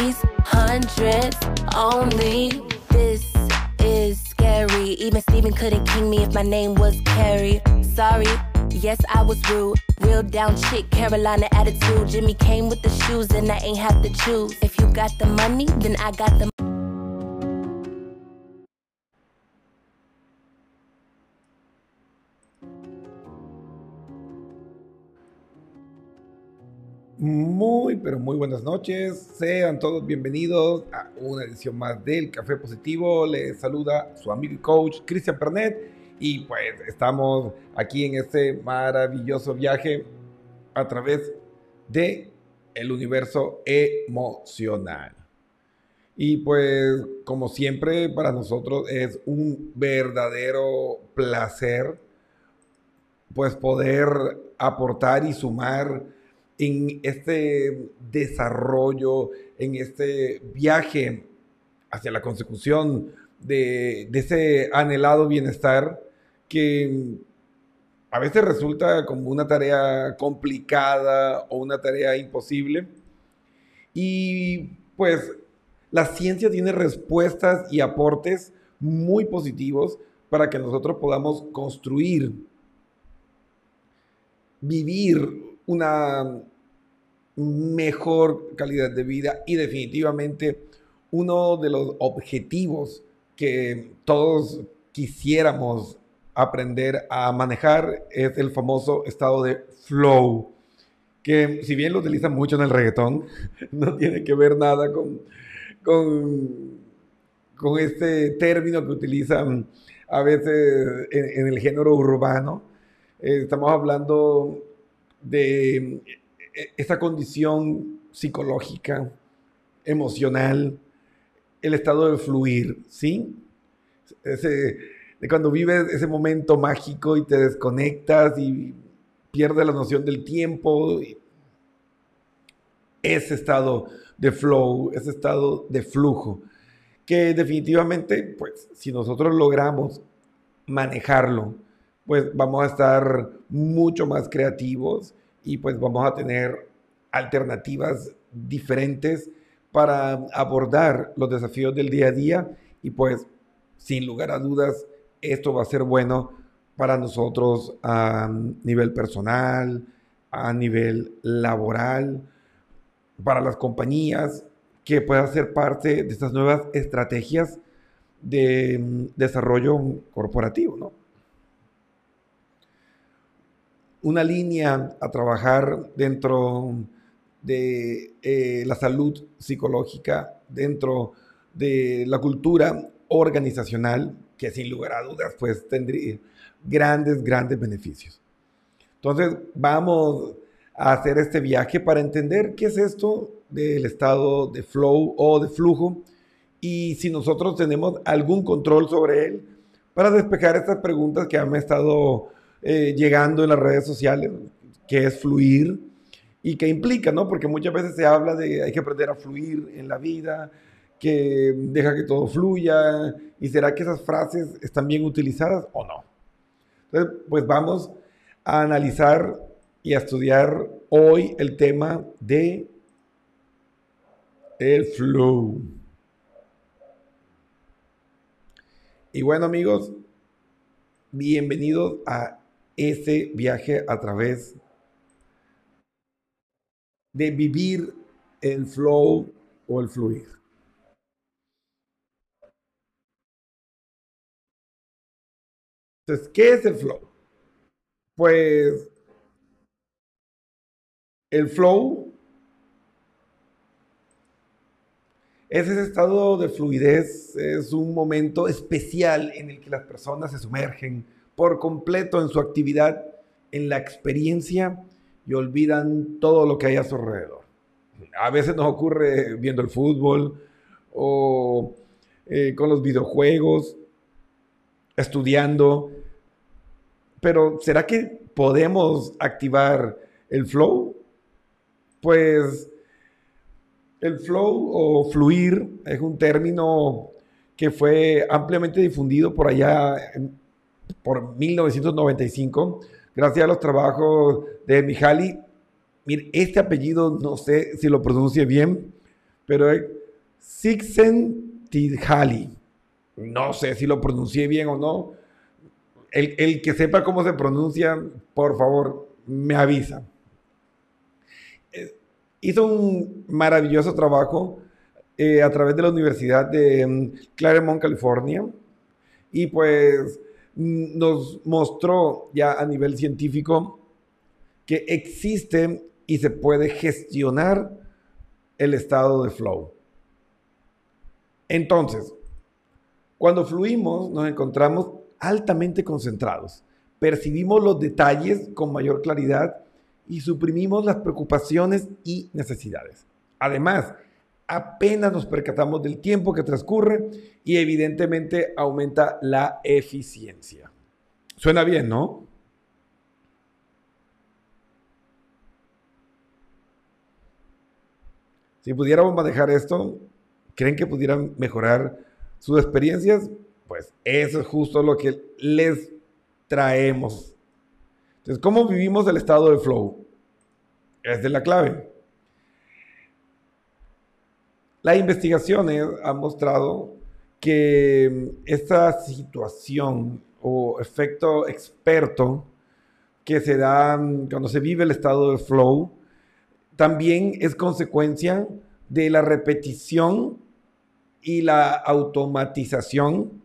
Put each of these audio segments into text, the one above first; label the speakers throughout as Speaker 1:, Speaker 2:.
Speaker 1: Twenties, hundreds only. This is scary. Even Steven couldn't king me if my name was Carrie. Sorry. Yes, I was rude. Real down chick, Carolina attitude. Jimmy came with the shoes, and I ain't have to choose. If you got the money, then I got the
Speaker 2: Muy, pero muy buenas noches. Sean todos bienvenidos a una edición más del Café Positivo. Les saluda su amigo y coach Cristian Pernet. Y pues estamos aquí en este maravilloso viaje a través de el universo emocional. Y pues como siempre para nosotros es un verdadero placer pues poder aportar y sumar en este desarrollo, en este viaje hacia la consecución de, de ese anhelado bienestar que a veces resulta como una tarea complicada o una tarea imposible. Y pues la ciencia tiene respuestas y aportes muy positivos para que nosotros podamos construir, vivir una mejor calidad de vida y definitivamente uno de los objetivos que todos quisiéramos aprender a manejar es el famoso estado de flow, que si bien lo utilizan mucho en el reggaetón, no tiene que ver nada con, con, con este término que utilizan a veces en, el género urbano. Eh, estamos hablando de esta condición psicológica, emocional, el estado de fluir, ¿sí? Ese, de cuando vives ese momento mágico y te desconectas y pierdes la noción del tiempo. Ese estado de flow, ese estado de flujo, que definitivamente, pues, si nosotros logramos manejarlo, pues vamos a estar mucho más creativos y pues vamos a tener alternativas diferentes para abordar los desafíos del día a día y pues sin lugar a dudas esto va a ser bueno para nosotros a nivel personal, a nivel laboral, para las compañías, que puedan ser parte de estas nuevas estrategias de mm, desarrollo corporativo, ¿no? Una línea a trabajar dentro de eh, la salud psicológica, dentro de la cultura organizacional, que sin lugar a dudas, pues tendría grandes, grandes beneficios. Entonces, vamos a hacer este viaje para entender qué es esto del estado de flow o de flujo y si nosotros tenemos algún control sobre él para despejar estas preguntas que han estado eh, llegando en las redes sociales, que es fluir y qué implica, ¿no? Porque muchas veces se habla de hay que aprender a fluir en la vida, que deja que todo fluya? ¿Y será que esas frases están bien utilizadas o no? Entonces, pues vamos a analizar y a estudiar hoy el tema de el flow. Y bueno amigos, bienvenidos a ese viaje a través de vivir el flow o el fluir. Entonces, ¿qué es el flow? Pues el flow es ese estado de fluidez, es un momento especial en el que las personas se sumergen por completo en su actividad, en la experiencia y olvidan todo lo que hay a su alrededor. A veces nos ocurre viendo el fútbol o eh, con los videojuegos, estudiando, pero ¿será que podemos activar el flow? Pues el flow o fluir es un término que fue ampliamente difundido por allá por 1995, gracias a los trabajos de Mihaly. Mire, este apellido no sé si lo pronuncie bien, pero es Csikszentmihalyi. No sé si lo pronuncié bien o no. El, el que sepa cómo se pronuncia, por favor, me avisa hizo un maravilloso trabajo eh, a través de la Universidad de mm, Claremont, California, y pues nos mostró ya a nivel científico que existe y se puede gestionar el estado de flow. Entonces, cuando fluimos nos encontramos altamente concentrados, percibimos los detalles con mayor claridad y suprimimos las preocupaciones y necesidades. Además, apenas nos percatamos del tiempo que transcurre y evidentemente aumenta la eficiencia. Suena bien, ¿no? Si pudiéramos manejar esto, ¿creen que pudieran mejorar sus experiencias? Pues eso es justo lo que les traemos entonces, ¿cómo vivimos el estado de flow? Es de la clave. Las investigaciones han mostrado que esta situación o efecto experto que se da cuando se vive el estado de flow también es consecuencia de la repetición y la automatización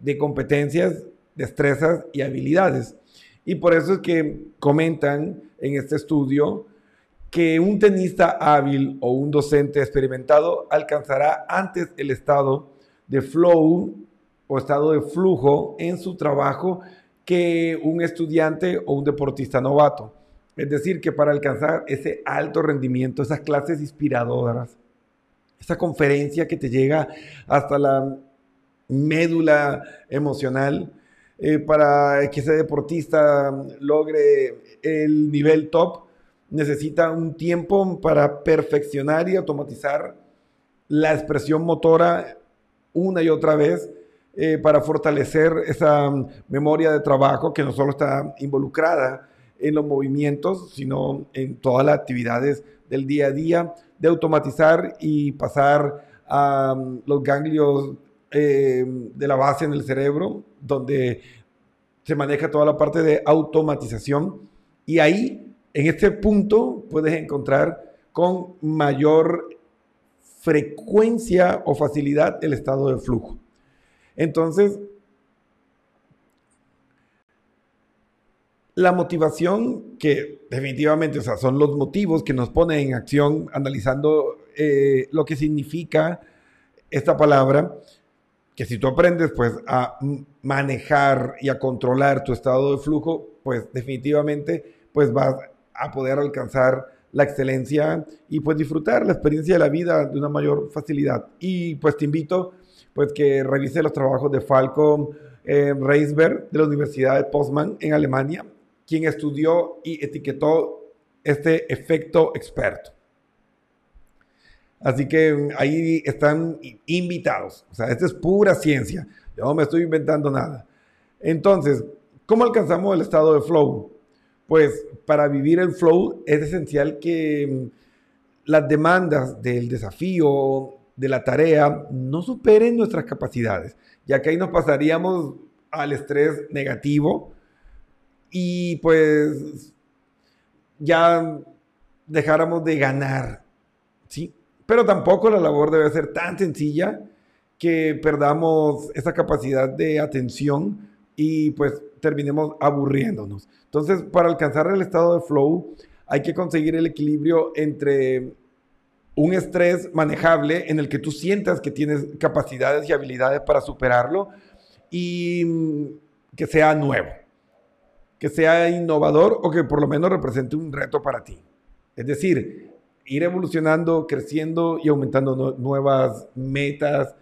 Speaker 2: de competencias, destrezas y habilidades. Y por eso es que comentan en este estudio que un tenista hábil o un docente experimentado alcanzará antes el estado de flow o estado de flujo en su trabajo que un estudiante o un deportista novato. Es decir, que para alcanzar ese alto rendimiento, esas clases inspiradoras, esa conferencia que te llega hasta la médula emocional, eh, para que ese deportista logre el nivel top, necesita un tiempo para perfeccionar y automatizar la expresión motora una y otra vez eh, para fortalecer esa memoria de trabajo que no solo está involucrada en los movimientos, sino en todas las actividades del día a día, de automatizar y pasar a um, los ganglios eh, de la base en el cerebro, donde se maneja toda la parte de automatización. Y ahí, en este punto, puedes encontrar con mayor frecuencia o facilidad el estado de flujo. Entonces, la motivación, que definitivamente o sea, son los motivos que nos ponen en acción analizando eh, lo que significa esta palabra, que si tú aprendes pues a manejar y a controlar tu estado de flujo, pues definitivamente pues vas a poder alcanzar la excelencia y pues disfrutar la experiencia de la vida de una mayor facilidad. Y pues te invito pues que revise los trabajos de Falcon eh, Reisberg de la Universidad de Postman en Alemania, quien estudió y etiquetó este efecto experto. Así que ahí están invitados. O sea, esto es pura ciencia. Yo no me estoy inventando nada. Entonces, ¿cómo alcanzamos el estado de flow? Pues para vivir el flow es esencial que mm, las demandas del desafío, de la tarea, no superen nuestras capacidades, ya que ahí nos pasaríamos al estrés negativo y pues ya dejáramos de ganar, ¿sí? Pero tampoco la labor debe ser tan sencilla que perdamos esa capacidad de atención y pues terminemos aburriéndonos. Entonces, para alcanzar el estado de flow, hay que conseguir el equilibrio entre un estrés manejable en el que tú sientas que tienes capacidades y habilidades para superarlo y mm, que sea nuevo, que sea innovador o que por lo menos represente un reto para ti. Es decir, ir evolucionando, creciendo y aumentando nuevas metas,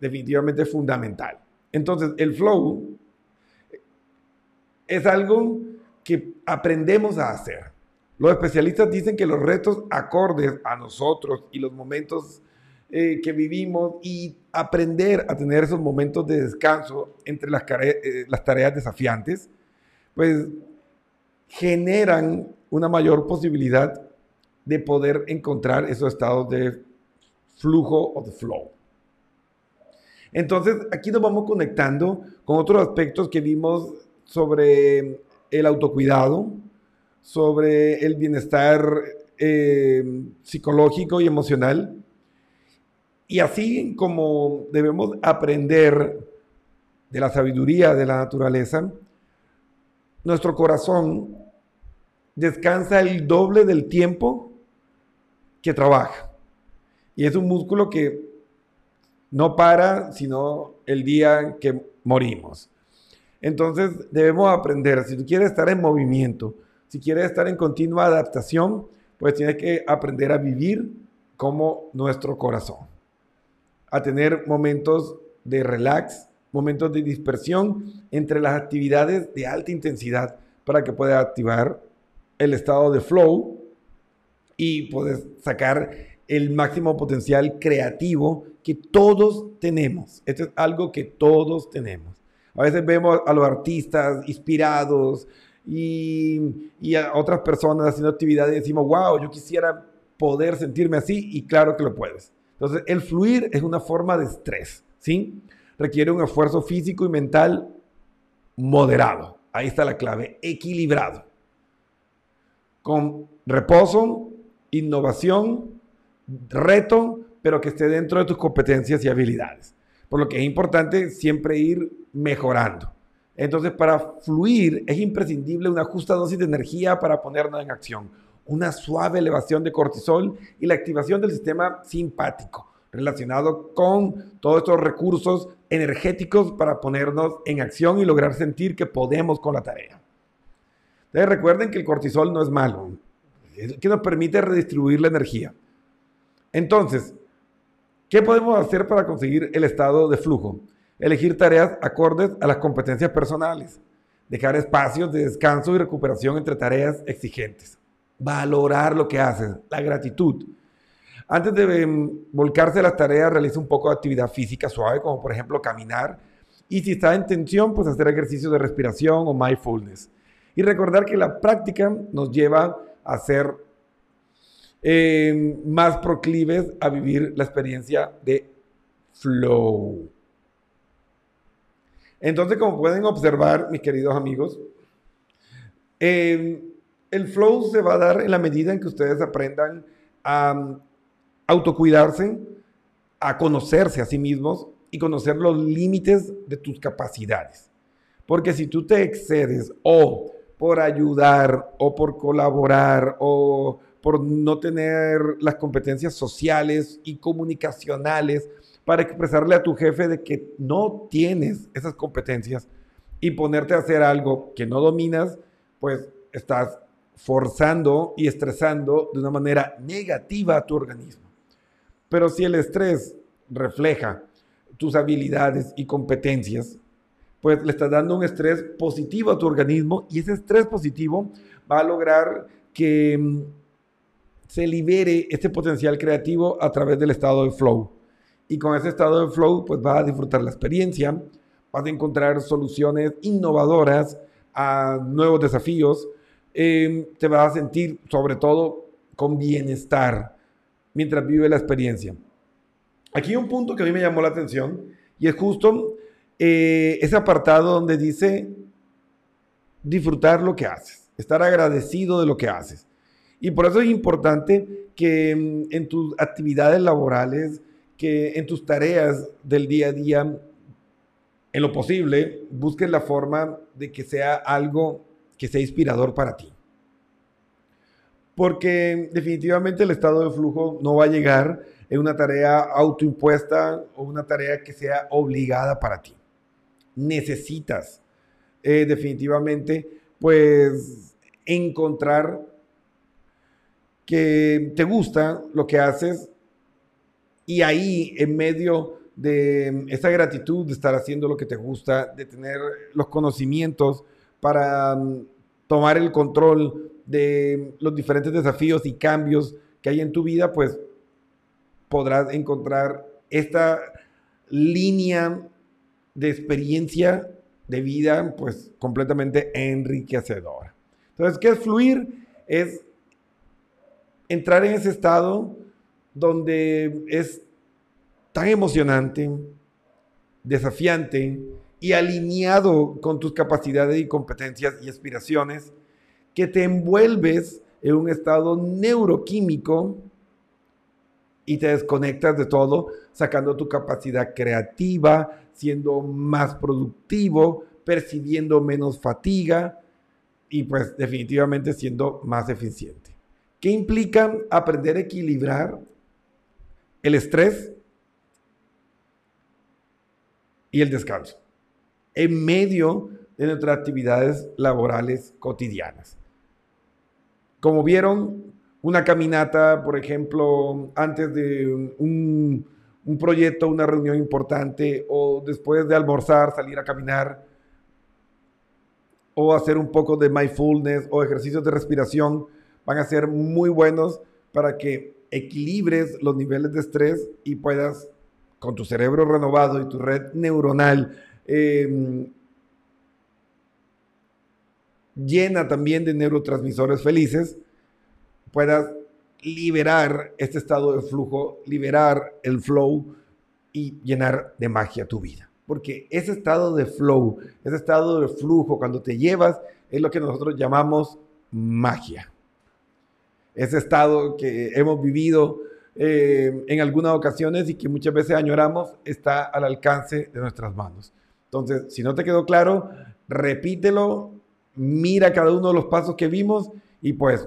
Speaker 2: definitivamente es fundamental. Entonces, el flow es algo que aprendemos a hacer. Los especialistas dicen que los retos acordes a nosotros y los momentos eh, que vivimos y aprender a tener esos momentos de descanso entre las, eh, las tareas desafiantes, pues generan una mayor posibilidad de poder encontrar esos estados de flujo o de flow. Entonces, aquí nos vamos conectando con otros aspectos que vimos sobre el autocuidado, sobre el bienestar eh, psicológico y emocional. Y así como debemos aprender de la sabiduría de la naturaleza, nuestro corazón descansa el doble del tiempo que trabaja. Y es un músculo que no para sino el día que morimos. Entonces debemos aprender, si tú quieres estar en movimiento, si quieres estar en continua adaptación, pues tienes que aprender a vivir como nuestro corazón, a tener momentos de relax, momentos de dispersión entre las actividades de alta intensidad para que puedas activar el estado de flow y puedes sacar el máximo potencial creativo que todos tenemos. Esto es algo que todos tenemos. A veces vemos a los artistas inspirados, y, a otras personas haciendo actividades y decimos, wow, yo quisiera poder sentirme así y claro que lo puedes. Entonces, el fluir es una forma de estrés, ¿sí? Requiere un esfuerzo físico y mental moderado. Ahí está la clave, equilibrado. Con reposo, innovación, reto, pero que esté dentro de tus competencias y habilidades. Por lo que es importante siempre ir mejorando. Entonces, para fluir es imprescindible una justa dosis de energía para ponernos en acción, una suave elevación de cortisol y la activación del sistema simpático, relacionado con todos estos recursos energéticos para ponernos en acción y lograr sentir que podemos con la tarea. Entonces, recuerden que el cortisol no es malo, que nos permite redistribuir la energía. Entonces, ¿qué podemos hacer para conseguir el estado de flujo? Elegir tareas acordes a las competencias personales, dejar espacios de descanso y recuperación entre tareas exigentes, valorar lo que haces, la gratitud. Antes de em, volcarse a las tareas, realiza un poco de actividad física suave, como por ejemplo caminar. Y si está en tensión, pues hacer ejercicios de respiración o mindfulness. Y recordar que la práctica nos lleva a ser em, más proclives a vivir la experiencia de flow. Entonces, como pueden observar, mis queridos amigos, eh, el flow se va a dar en la medida en que ustedes aprendan a um, autocuidarse, a conocerse a sí mismos y conocer los límites de tus capacidades. Porque si tú te excedes o por ayudar o por colaborar o por no tener las competencias sociales y comunicacionales para expresarle a tu jefe de que no tienes esas competencias y ponerte a hacer algo que no dominas, pues estás forzando y estresando de una manera negativa a tu organismo. Pero si el estrés refleja tus habilidades y competencias, pues le estás dando un estrés positivo a tu organismo y ese estrés positivo va a lograr que mm, se libere este potencial creativo a través del estado de flow y con ese estado de flow pues vas a disfrutar la experiencia, vas a encontrar soluciones innovadoras a nuevos desafíos, em, te vas a sentir sobre todo con bienestar mientras vive la experiencia. Aquí hay un punto que a mí me llamó la atención y es justo eh, ese apartado donde dice disfrutar lo que haces, estar agradecido de lo que haces. Y por eso es importante que em, en tus actividades laborales, que en tus tareas del día a día en lo posible, busques la forma de que sea algo que sea inspirador para ti. Porque definitivamente el estado de flujo no va a llegar en una tarea autoimpuesta o una tarea que sea obligada para ti. Necesitas eh, definitivamente pues encontrar que te gusta lo que haces y ahí en medio de esa gratitud de estar haciendo lo que te gusta, de tener los conocimientos para mm, tomar el control de los diferentes desafíos y cambios que hay en tu vida, pues podrás encontrar esta línea de experiencia de vida, pues completamente enriquecedora. Entonces, ¿qué es fluir? Es entrar en ese estado donde es tan emocionante, desafiante y alineado con tus capacidades y competencias y aspiraciones, que te envuelves en un estado neuroquímico y te desconectas de todo, sacando tu capacidad creativa, siendo más productivo, percibiendo menos fatiga y pues definitivamente siendo más eficiente. ¿Qué implica aprender a equilibrar el estrés y el descanso en medio de nuestras actividades laborales cotidianas. Como vieron, una caminata, por ejemplo, antes de un, proyecto, una reunión importante, o después de almorzar, salir a caminar, o hacer un poco de mindfulness o ejercicios de respiración, van a ser muy buenos para que equilibres los niveles de estrés y puedas con tu cerebro renovado y tu red neuronal em, llena también de neurotransmisores felices, puedas liberar este estado de flujo, liberar el flow y llenar de magia tu vida. Porque ese estado de flow, ese estado de flujo, cuando te llevas, es lo que nosotros llamamos magia. Ese estado que hemos vivido eh, en algunas ocasiones y que muchas veces añoramos está al alcance de nuestras manos. Entonces, si no te quedó claro, repítelo, mira cada uno de los pasos que vimos y pues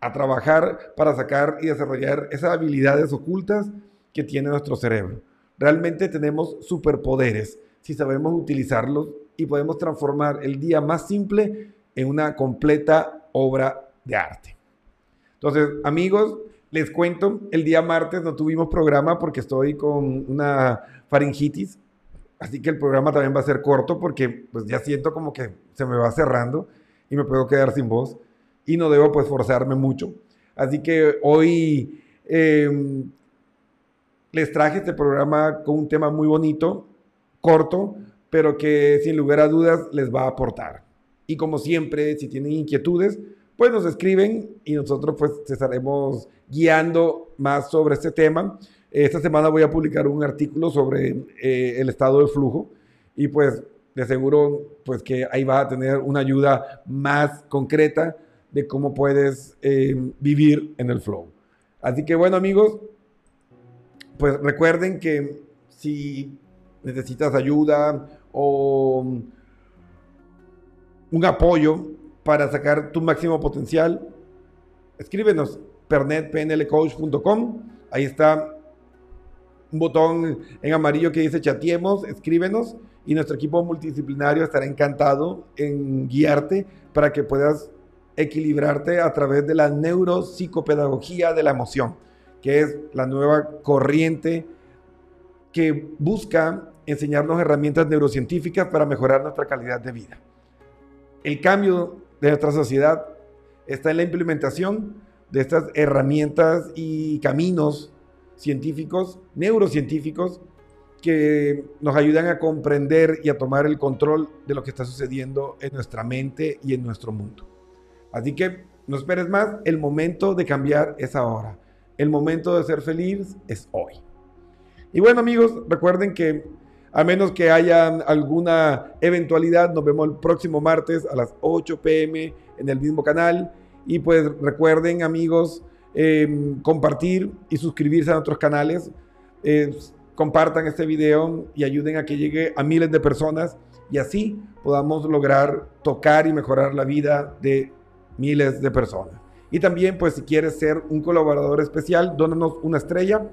Speaker 2: a trabajar para sacar y desarrollar esas habilidades ocultas que tiene nuestro cerebro. Realmente tenemos superpoderes si sabemos utilizarlos y podemos transformar el día más simple en una completa obra de arte. Entonces, amigos, les cuento, el día martes no tuvimos programa porque estoy con una faringitis, así que el programa también va a ser corto porque pues ya siento como que se me va cerrando y me puedo quedar sin voz y no debo pues forzarme mucho. Así que hoy em, les traje este programa con un tema muy bonito, corto, pero que sin lugar a dudas les va a aportar. Y como siempre, si tienen inquietudes, pues nos escriben y nosotros pues estaremos guiando más sobre este tema. Esta semana voy a publicar un artículo sobre eh, el estado de flujo y pues de seguro pues que ahí va a tener una ayuda más concreta de cómo puedes eh, vivir en el flow. Así que bueno amigos, pues recuerden que si necesitas ayuda o un apoyo, para sacar tu máximo potencial, escríbenos pernetpnlcoach.com. Ahí está un botón en amarillo que dice chatiemos, escríbenos y nuestro equipo multidisciplinario estará encantado en guiarte para que puedas equilibrarte a través de la neuropsicopedagogía de la emoción, que es la nueva corriente que busca enseñarnos herramientas neurocientíficas para mejorar nuestra calidad de vida. El cambio de nuestra sociedad está en la implementación de estas herramientas y caminos científicos, neurocientíficos, que nos ayudan a comprender y a tomar el control de lo que está sucediendo en nuestra mente y en nuestro mundo. Así que no esperes más, el momento de cambiar es ahora. El momento de ser feliz es hoy. Y bueno amigos, recuerden que a menos que haya alguna eventualidad, nos vemos el próximo martes a las 8 pm en el mismo canal. Y pues recuerden, amigos, em, compartir y suscribirse a nuestros canales. compartan este video y ayuden a que llegue a miles de personas y así podamos lograr tocar y mejorar la vida de miles de personas. Y también, pues si quieres ser un colaborador especial, dónanos una estrella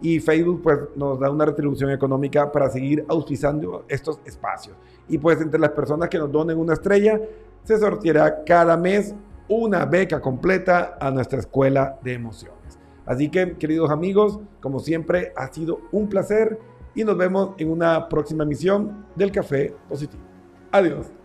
Speaker 2: y Facebook pues nos da una retribución económica para seguir auspiciando estos espacios. Y pues entre las personas que nos donen una estrella, se sorteará cada mes una beca completa a nuestra escuela de emociones. Así que, queridos amigos, como siempre, ha sido un placer y nos vemos en una próxima emisión del Café Positivo. Adiós.